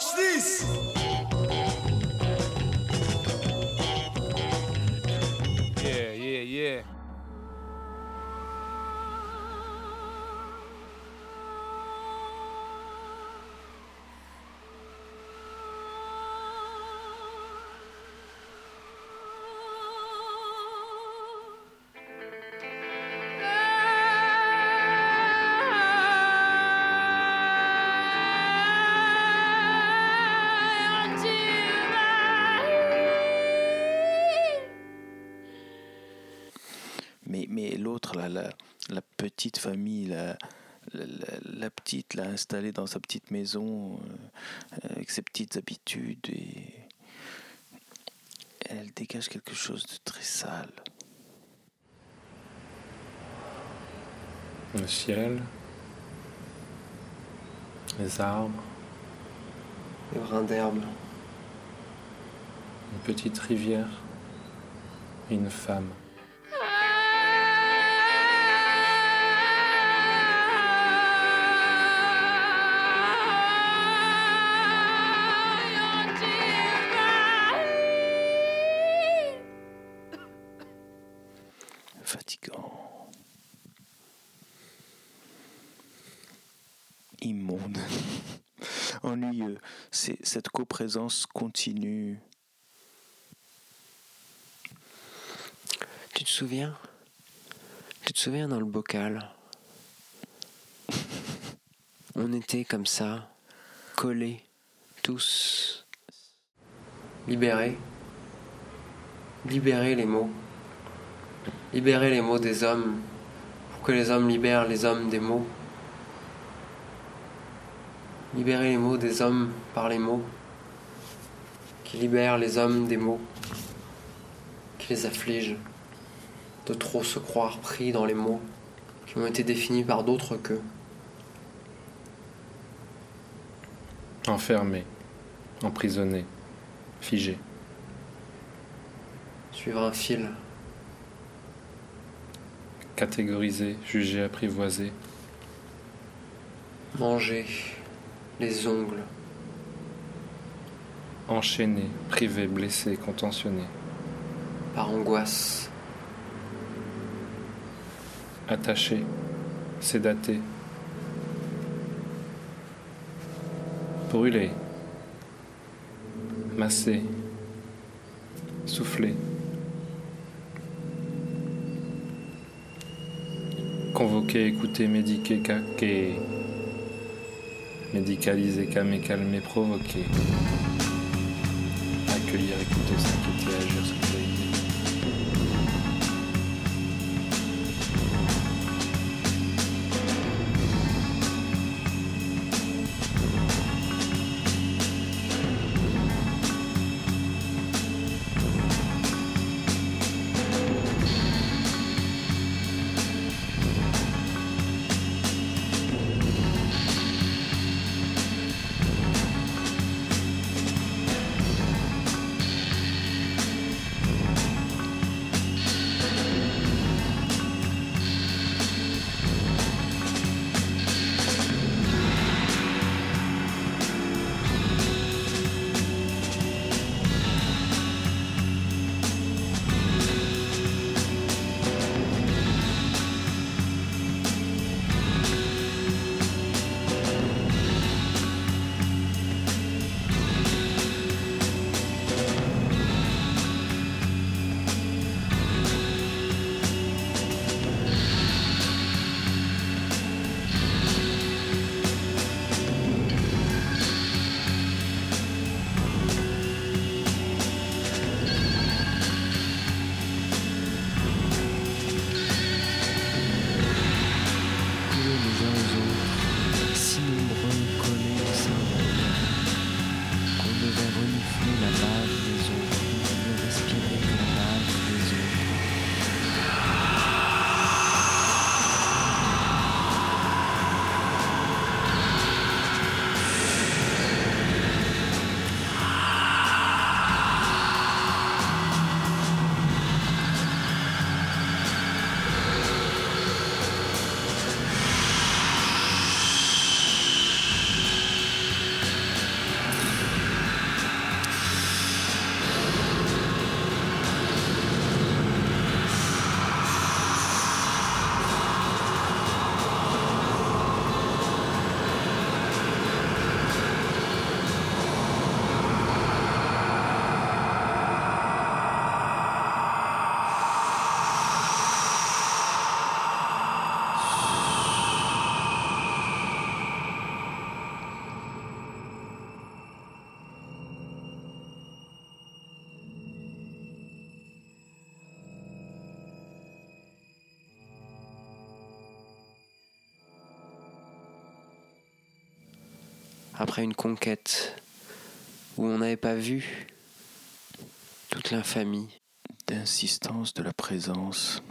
Watch this! Petite famille, la, la, la- petite, l'a installée dans sa petite maison, euh, avec ses petites habitudes, et elle dégage quelque chose de très sale. Le ciel, les arbres, Les brins d'herbe, une petite rivière, et une femme. Immonde, ennuyeux. C'est cette coprésence continue. Tu te souviens? Tu te souviens dans le bocal? On était comme ça, collés, tous. Libérés. Libérer les mots. Libérer les mots des hommes pour que les hommes libèrent les hommes des mots. Libérer les mots des hommes par les mots qui libèrent les hommes des mots qui les affligent de trop se croire pris dans les mots qui ont été définis par d'autres qu'eux. Enfermé, emprisonné, figé. Suivre un fil, catégorisé, jugé, apprivoisé, manger les ongles, enchaîné, privé, blessé, contentionné, par angoisse, attaché, sédaté, brûlé, massé, soufflé, convoqué, écouté, médiqué, caqué, médicalisé, calmé, calmé, provoqué, accueillir, écouter, s'inquiéter, agir, après une conquête où on n'avait pas vu toute l'infamie, d'insistance de la présence,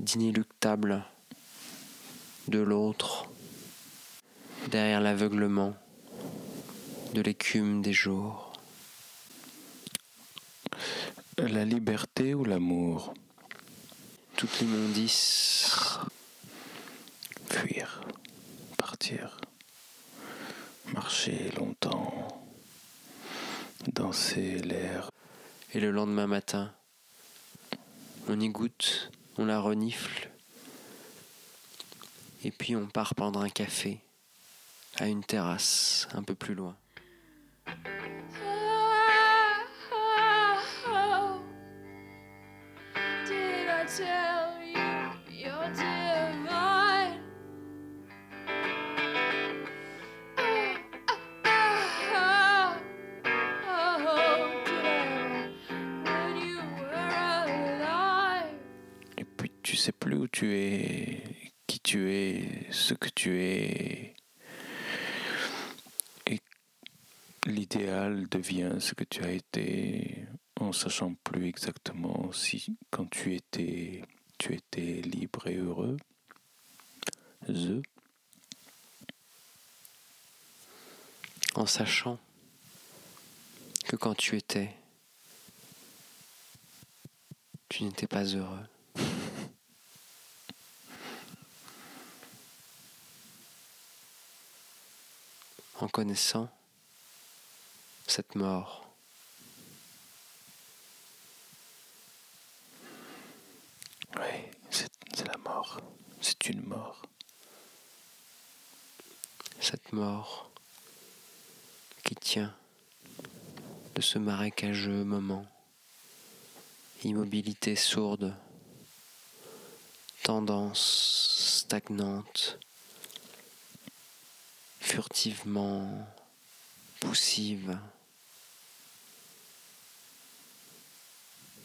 d'inéluctable de l'autre, derrière l'aveuglement de l'écume des jours. la liberté ou l'amour, Toute l'immondice, marcher longtemps, danser l'air, et le lendemain matin, on y goûte, on la renifle, et puis on part prendre un café à une terrasse un peu plus loin. Did I tell sais plus où tu es, qui tu es, ce que tu es. Et l'idéal devient ce que tu as été en sachant plus exactement si quand tu étais tu étais libre et heureux. The. en sachant que quand tu étais, tu n'étais pas heureux. En connaissant cette mort, Oui, c'est c'est la mort. C'est une mort. cette mort qui tient de ce marécageux moment, immobilité sourde, tendance stagnante, poussive,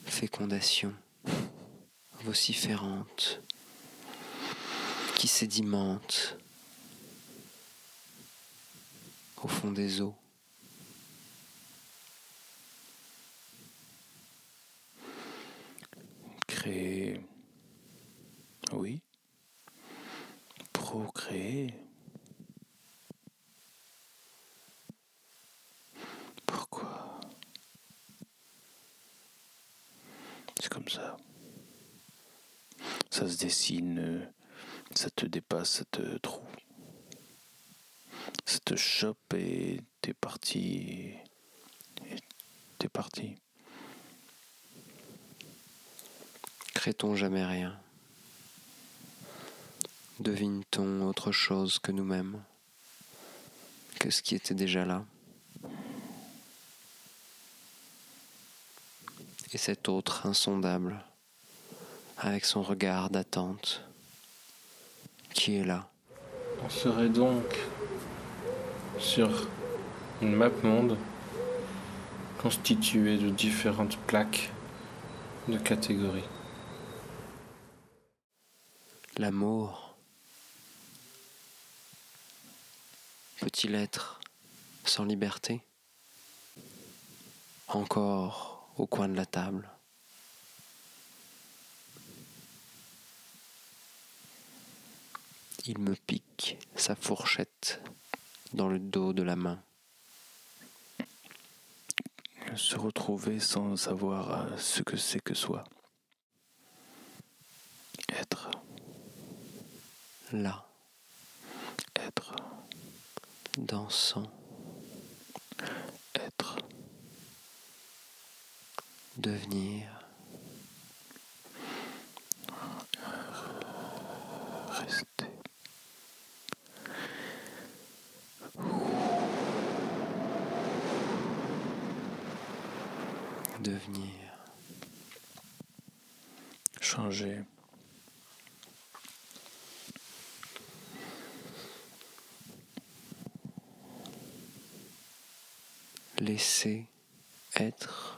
fécondation vociférante, qui sédimente au fond des eaux. Créer. Oui. Procréer. Pourquoi C'est ça. Se dessine, ça te dépasse, ça te trouve. Ça te chope et t'es parti. et T'es parti. Crée-t-on jamais rien? Devine-t-on autre chose que nous-mêmes? Que ce qui était déjà là? Et cet autre insondable, avec son regard d'attente, qui est là On serait donc sur une map monde constituée de différentes plaques de catégories. L'amour peut-il être sans liberté? Encore au coin de la table. Il me pique sa fourchette dans le dos de la main. Se retrouver sans savoir euh, ce que c'est que soi. Être, Là, être, dansant, être, devenir, rester. devenir. Changer. laisser être